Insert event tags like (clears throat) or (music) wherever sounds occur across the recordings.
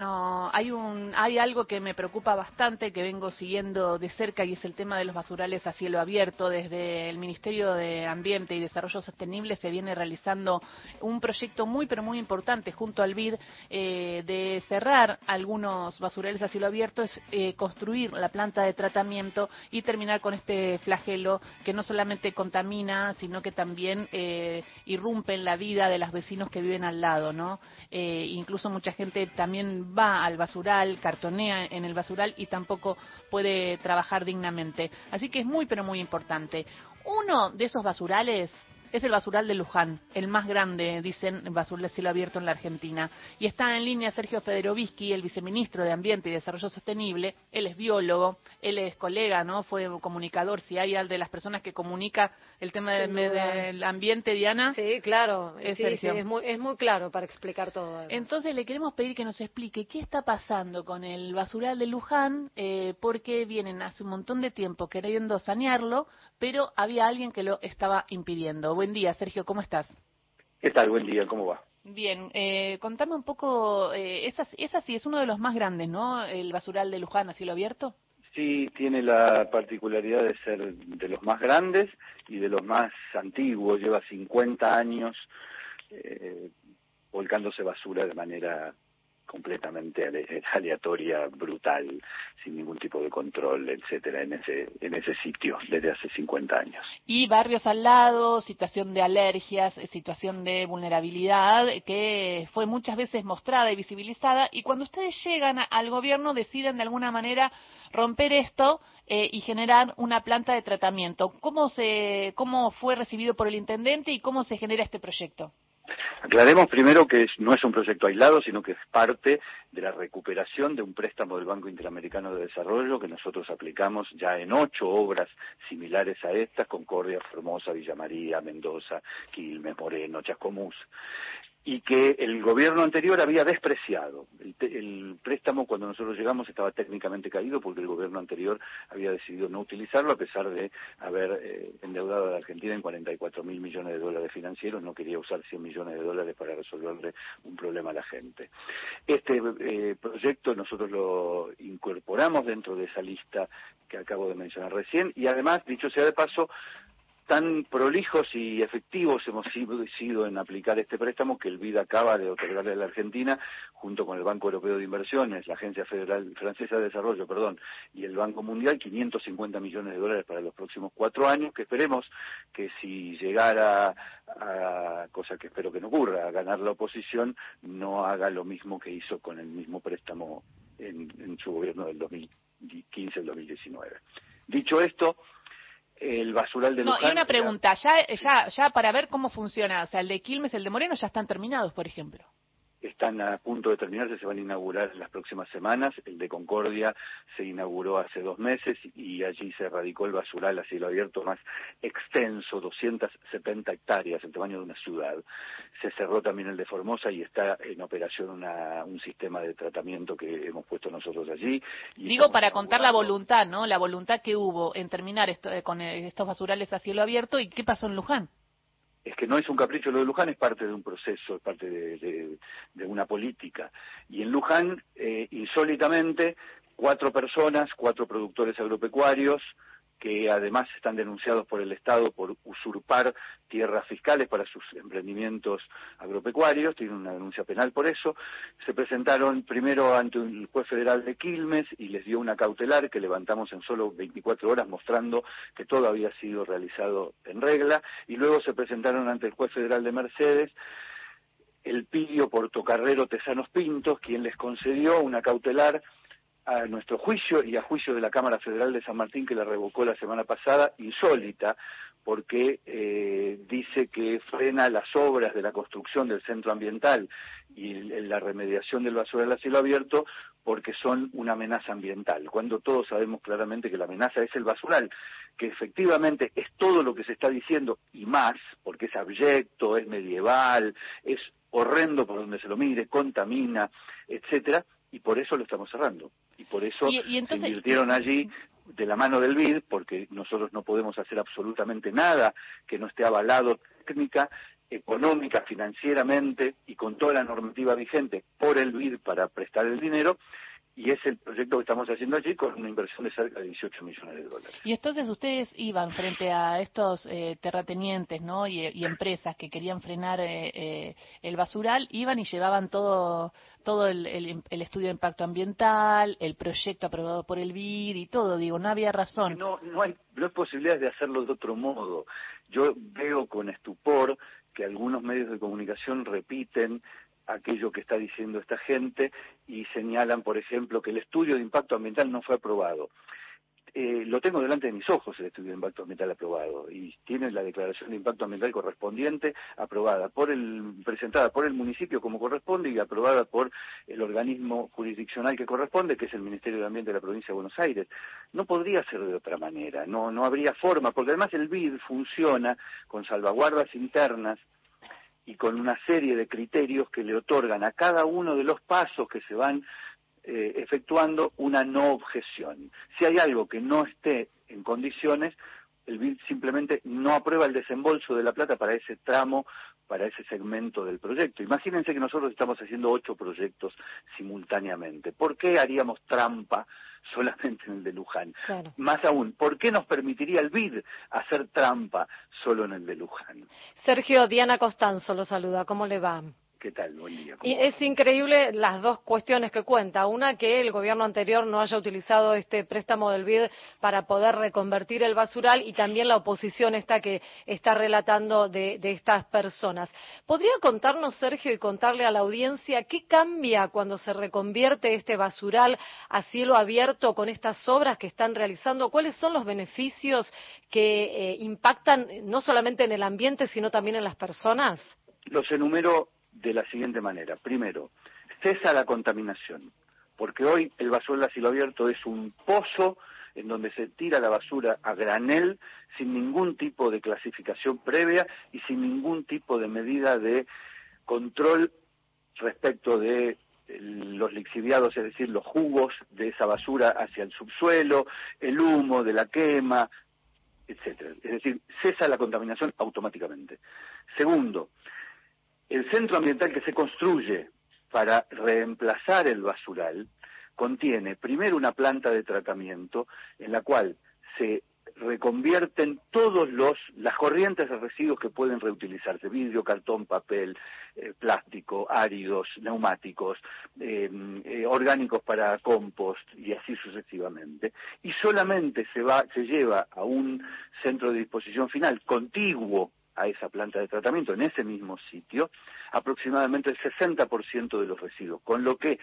No, hay un, hay algo que me preocupa bastante que vengo siguiendo de cerca y es el tema de los basurales a cielo abierto. Desde el Ministerio de Ambiente y Desarrollo Sostenible se viene realizando un proyecto muy pero muy importante junto al BID eh, de cerrar algunos basurales a cielo abierto, es eh, construir la planta de tratamiento y terminar con este flagelo que no solamente contamina, sino que también eh, irrumpe en la vida de los vecinos que viven al lado, ¿no? Eh, incluso mucha gente también va al basural, cartonea en el basural y tampoco puede trabajar dignamente. Así que es muy, pero muy importante. Uno de esos basurales es el basural de Luján, el más grande, dicen, basural de cielo abierto en la Argentina. Y está en línea Sergio Federovisky, el viceministro de Ambiente y Desarrollo Sostenible. Él es biólogo, él es colega, ¿no? Fue comunicador. Si hay de las personas que comunica el tema del, ambiente, Diana. Sí, claro. Es, es, muy, es muy claro para explicar todo. Entonces le queremos pedir que nos explique qué está pasando con el basural de Luján, eh, porque vienen hace un montón de tiempo queriendo sanearlo, pero había alguien que lo estaba impidiendo. Buen día, Sergio, ¿cómo estás? ¿Qué tal? Buen día, ¿cómo va? Bien, eh, contame un poco, eh, esa, esa sí es uno de los más grandes, ¿no? El basural de Luján a cielo abierto. Sí, tiene la particularidad de ser de los más grandes y de los más antiguos, lleva 50 años eh, volcándose basura de manera completamente (laughs) aleatoria, brutal, sin ningún tipo de control, etcétera, en ese en ese sitio desde hace 50 años. Y barrios al lado, situación de alergias, situación de vulnerabilidad que fue muchas veces mostrada y visibilizada y cuando ustedes llegan al gobierno deciden de alguna manera romper esto eh, y generar una planta de tratamiento. ¿Cómo se cómo fue recibido por el intendente y cómo se genera este proyecto? Aclaremos primero que no es un proyecto aislado, sino que es parte de la recuperación de un préstamo del Banco Interamericano de Desarrollo que nosotros aplicamos ya en ocho obras similares a estas, Concordia, Formosa, Villa María, Mendoza, Quilmes, Moreno, Chascomús y que el gobierno anterior había despreciado. El, préstamo cuando nosotros llegamos estaba técnicamente caído porque el gobierno anterior había decidido no utilizarlo a pesar de haber eh, endeudado a la Argentina en 44 mil millones de dólares financieros, no quería usar 100 millones de dólares para resolverle un problema a la gente. Este eh, proyecto nosotros lo incorporamos dentro de esa lista que acabo de mencionar recién y además, dicho sea de paso, tan prolijos y efectivos hemos sido en aplicar este préstamo que el BID acaba de otorgarle a la Argentina, junto con el Banco Europeo de Inversiones, la Agencia Federal Francesa de Desarrollo, perdón, y el Banco Mundial, 550 millones de dólares para los próximos cuatro años, que esperemos que si llegara a, cosa que espero que no ocurra, a ganar la oposición, no haga lo mismo que hizo con el mismo préstamo en, en su gobierno del 2015 al 2019. Dicho esto, el basural de Luján. No, y una pregunta, ya, ya, ya para ver cómo funciona, o sea, el de Quilmes, el de Moreno ya están terminados, por ejemplo están a punto de terminarse, se van a inaugurar en las próximas semanas. El de Concordia se inauguró hace dos meses y allí se radicó el basural a cielo abierto más extenso, 270 hectáreas, el tamaño de una ciudad. Se cerró también el de Formosa y está en operación una, un sistema de tratamiento que hemos puesto nosotros allí. Digo para contar la voluntad, ¿no? La voluntad que hubo en terminar esto, eh, con eh, estos basurales a cielo abierto y qué pasó en Luján es que no es un capricho lo de Luján, es parte de un proceso, es parte de, una política. Y en Luján, eh, insólitamente, cuatro personas, cuatro productores agropecuarios, que además están denunciados por el Estado por usurpar tierras fiscales para sus emprendimientos agropecuarios, tienen una denuncia penal por eso, se presentaron primero ante el juez federal de Quilmes y les dio una cautelar que levantamos en solo 24 horas mostrando que todo había sido realizado en regla, y luego se presentaron ante el juez federal de Mercedes el Pidio Portocarrero Tesanos Pintos, quien les concedió una cautelar a nuestro juicio y a juicio de la Cámara Federal de San Martín que la revocó la semana pasada, insólita, porque eh, dice que frena las obras de la construcción del centro ambiental y la remediación del basural a cielo abierto porque son una amenaza ambiental, cuando todos sabemos claramente que la amenaza es el basural, que efectivamente es todo lo que se está diciendo y más, porque es abyecto, es medieval, es horrendo por donde se lo mire, contamina, etcétera, y por eso lo estamos cerrando. Y por eso se invirtieron allí de la mano del BID, porque nosotros no podemos hacer absolutamente nada que no esté avalado técnica económica, financieramente y con toda la normativa vigente por el BID para prestar el dinero y es el proyecto que estamos haciendo allí con una inversión de cerca de 18 millones de dólares. Y entonces ustedes iban frente a estos eh, terratenientes ¿no? y, empresas que querían frenar eh, eh, el basural, iban y llevaban todo todo el, estudio de impacto ambiental, el proyecto aprobado por el BID y todo, digo, no había razón. No, no hay, no hay posibilidades de hacerlo de otro modo. Yo veo con estupor que algunos medios de comunicación repiten aquello que está diciendo esta gente y señalan, por ejemplo, que el estudio de impacto ambiental no fue aprobado. Eh, lo tengo delante de mis ojos el estudio de impacto ambiental aprobado y tiene la declaración de impacto ambiental correspondiente aprobada por el presentada por el municipio como corresponde y aprobada por el organismo jurisdiccional que corresponde que es el Ministerio de Ambiente de la provincia de Buenos Aires no podría ser de otra manera no no habría forma porque además el BID funciona con salvaguardas internas y con una serie de criterios que le otorgan a cada uno de los pasos que se van eh, efectuando una no objeción. Si hay algo que no esté en condiciones, el BID simplemente no aprueba el desembolso de la plata para ese tramo, para ese segmento del proyecto. Imagínense que nosotros estamos haciendo ocho proyectos simultáneamente. ¿Por qué haríamos trampa (laughs) solamente en el de Luján? Más aún, ¿por qué nos permitiría el BID hacer trampa solo en el de Luján? Sergio, Diana Costanzo lo saluda. ¿Cómo le va? ¿Qué tal? Buen día. Y es increíble las dos cuestiones que cuenta. Una, que el gobierno anterior no haya utilizado este préstamo del BID para poder reconvertir el basural y también la oposición esta que está relatando de, estas personas. ¿Podría contarnos, Sergio, y contarle a la audiencia qué cambia cuando se reconvierte este basural a cielo abierto con estas obras que están realizando? ¿Cuáles son los beneficios que eh, impactan no solamente en el ambiente, sino también en las personas? Los enumero de la siguiente manera. Primero, cesa la contaminación, porque hoy el basural a cielo abierto es un pozo en donde se tira la basura a granel sin ningún tipo de clasificación previa y sin ningún tipo de medida de control respecto de los lixiviados, es decir, los jugos de esa basura hacia el subsuelo, el humo de la quema, etcétera. Es decir, cesa la contaminación automáticamente. Segundo, el centro ambiental que se construye para reemplazar el basural contiene primero una planta de tratamiento en la cual se reconvierten todos los las corrientes de residuos que pueden reutilizarse vidrio cartón papel eh, plástico áridos neumáticos eh, eh, orgánicos para compost y así sucesivamente. Y solamente se va se lleva a un centro de disposición final contiguo a esa planta de tratamiento en ese mismo sitio aproximadamente el 60% de los residuos, con lo que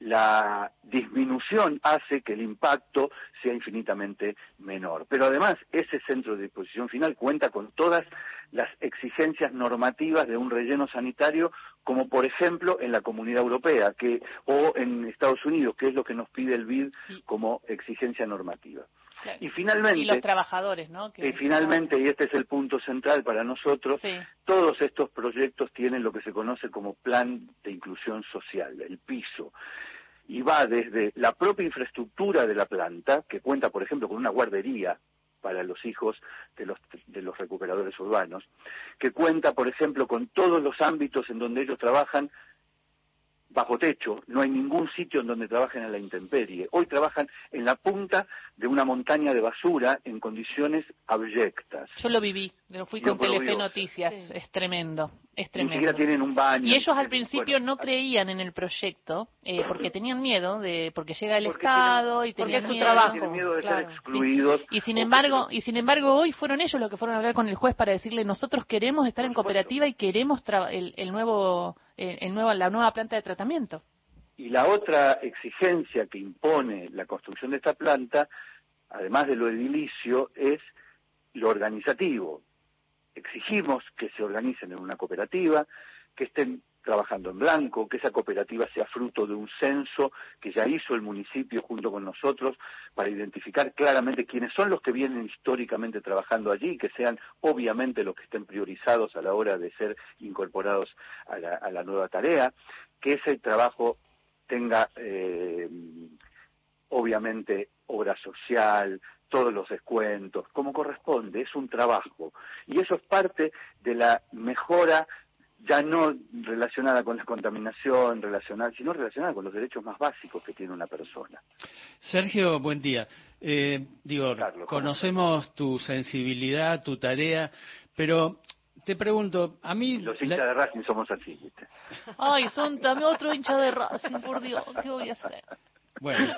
la disminución hace que el impacto sea infinitamente menor. Pero además, ese centro de disposición final cuenta con todas las exigencias normativas de un relleno sanitario, como por ejemplo en la Comunidad Europea que, o en Estados Unidos, que es lo que nos pide el BID como exigencia normativa. Y finalmente. los trabajadores, ¿no? Y finalmente, y este es el punto central para nosotros, todos estos proyectos tienen lo que se conoce como plan de inclusión social, el piso. Y va desde la propia infraestructura de la planta, que cuenta, por ejemplo, con una guardería para los hijos de los, de los recuperadores urbanos, que cuenta, por ejemplo, con todos los ámbitos en donde ellos trabajan bajo techo, no hay ningún sitio en donde trabajen a la intemperie. Hoy trabajan en la punta de una montaña de basura en condiciones abyectas. Yo lo viví, lo fui con Telefe Noticias, es tremendo, es tremendo. tienen un baño. Y ellos al principio no creían en el proyecto eh, (clears throat) porque tenían miedo de porque llega el Estado y tenían su trabajo, miedo de ser excluidos. Y sin embargo, y sin embargo hoy fueron ellos los que fueron a hablar con el juez para decirle nosotros queremos estar en cooperativa y queremos el, el nuevo el nuevo, la nueva planta de tratamiento. Y la otra exigencia que impone la construcción de esta planta, además de lo edilicio, es lo organizativo. Exigimos que se organicen en una cooperativa, que estén trabajando en blanco, que esa cooperativa sea fruto de un censo que ya hizo el municipio junto con nosotros para identificar claramente quiénes son los que vienen históricamente trabajando allí, que sean obviamente los que estén priorizados a la hora de ser incorporados a la, nueva tarea, que ese trabajo tenga eh, obviamente obra social, todos los descuentos, como corresponde, es un trabajo. Y eso es parte de la mejora ya no relacionada con la contaminación, relacionada, sino relacionada con los derechos más básicos que tiene una persona. Sergio, buen día. Eh, digo, conocemos tu sensibilidad, tu tarea, pero te pregunto, a mí... Los hinchas de Racing somos así, ¿viste? Ay, son también otro hincha de Racing, por Dios, ¿qué voy a hacer? Bueno,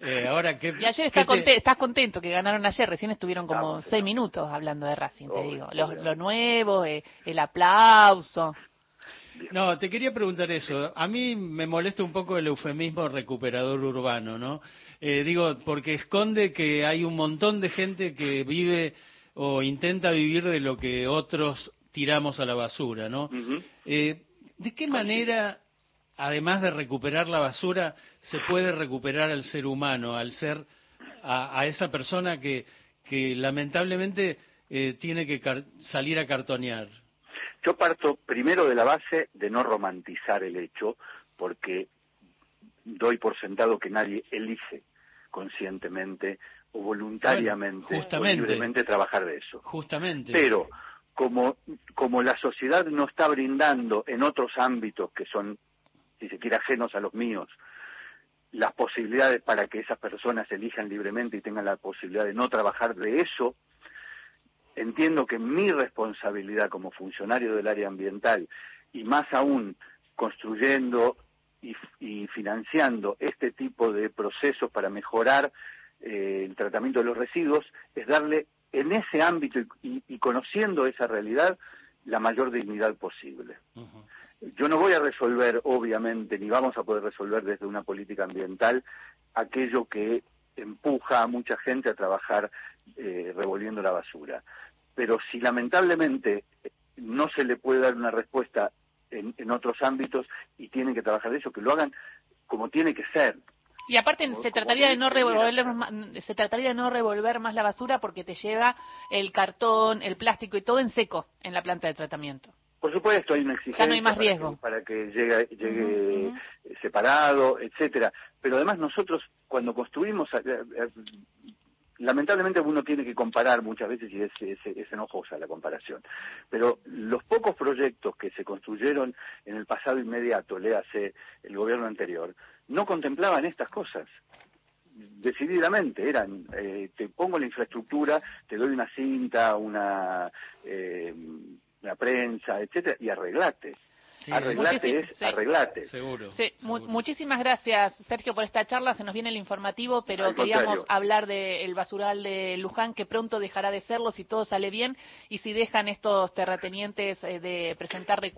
eh, ahora que... Y ayer estás contento que ganaron ayer, recién estuvieron como seis minutos hablando de Racing, te digo. Lo, nuevo, eh, el aplauso. No, te quería preguntar eso. A mí me molesta un poco el eufemismo recuperador urbano, ¿no? Eh, digo, porque esconde que hay un montón de gente que vive o intenta vivir de lo que otros tiramos a la basura, ¿no? ¿De qué manera además de recuperar la basura, se puede recuperar al ser humano, al ser, a, esa persona que, que lamentablemente eh, tiene que salir a cartonear. Yo parto primero de la base de no romantizar el hecho, porque doy por sentado que nadie elige conscientemente o voluntariamente o libremente trabajar de eso. Justamente. Pero como, como la sociedad no está brindando en otros ámbitos que son si se quiere, ajenos a los míos, las posibilidades para que esas personas elijan libremente y tengan la posibilidad de no trabajar de eso, entiendo que mi responsabilidad como funcionario del área ambiental y más aún construyendo y, financiando este tipo de procesos para mejorar eh, el tratamiento de los residuos es darle en ese ámbito y, conociendo esa realidad la mayor dignidad posible. Yo no voy a resolver, obviamente, ni vamos a poder resolver desde una política ambiental aquello que empuja a mucha gente a trabajar eh, revolviendo la basura. Pero si lamentablemente no se le puede dar una respuesta en, en otros ámbitos y tienen que trabajar de eso, que lo hagan como tiene que ser, y aparte se trataría de no revolver se trataría de no revolver más la basura porque te lleva el cartón, el plástico y todo en seco en la planta de tratamiento. Por supuesto, hay una exigencia no hay más riesgo. Para, que, llegue, llegue separado, etcétera. Pero además nosotros cuando construimos, eh, eh, lamentablemente uno tiene que comparar muchas veces y es, es, enojosa la comparación. Pero los pocos proyectos que se construyeron en el pasado inmediato, le hace el gobierno anterior, no contemplaban estas cosas decididamente eran eh, te pongo la infraestructura te doy una cinta una eh, la prensa, etcétera, y arreglate. arreglate es arreglate. Seguro. Sí, muchísimas gracias, Sergio, por esta charla. Se nos viene el informativo, pero queríamos hablar del basural de Luján, que pronto dejará de serlo si todo sale bien y si dejan estos terratenientes eh, de presentar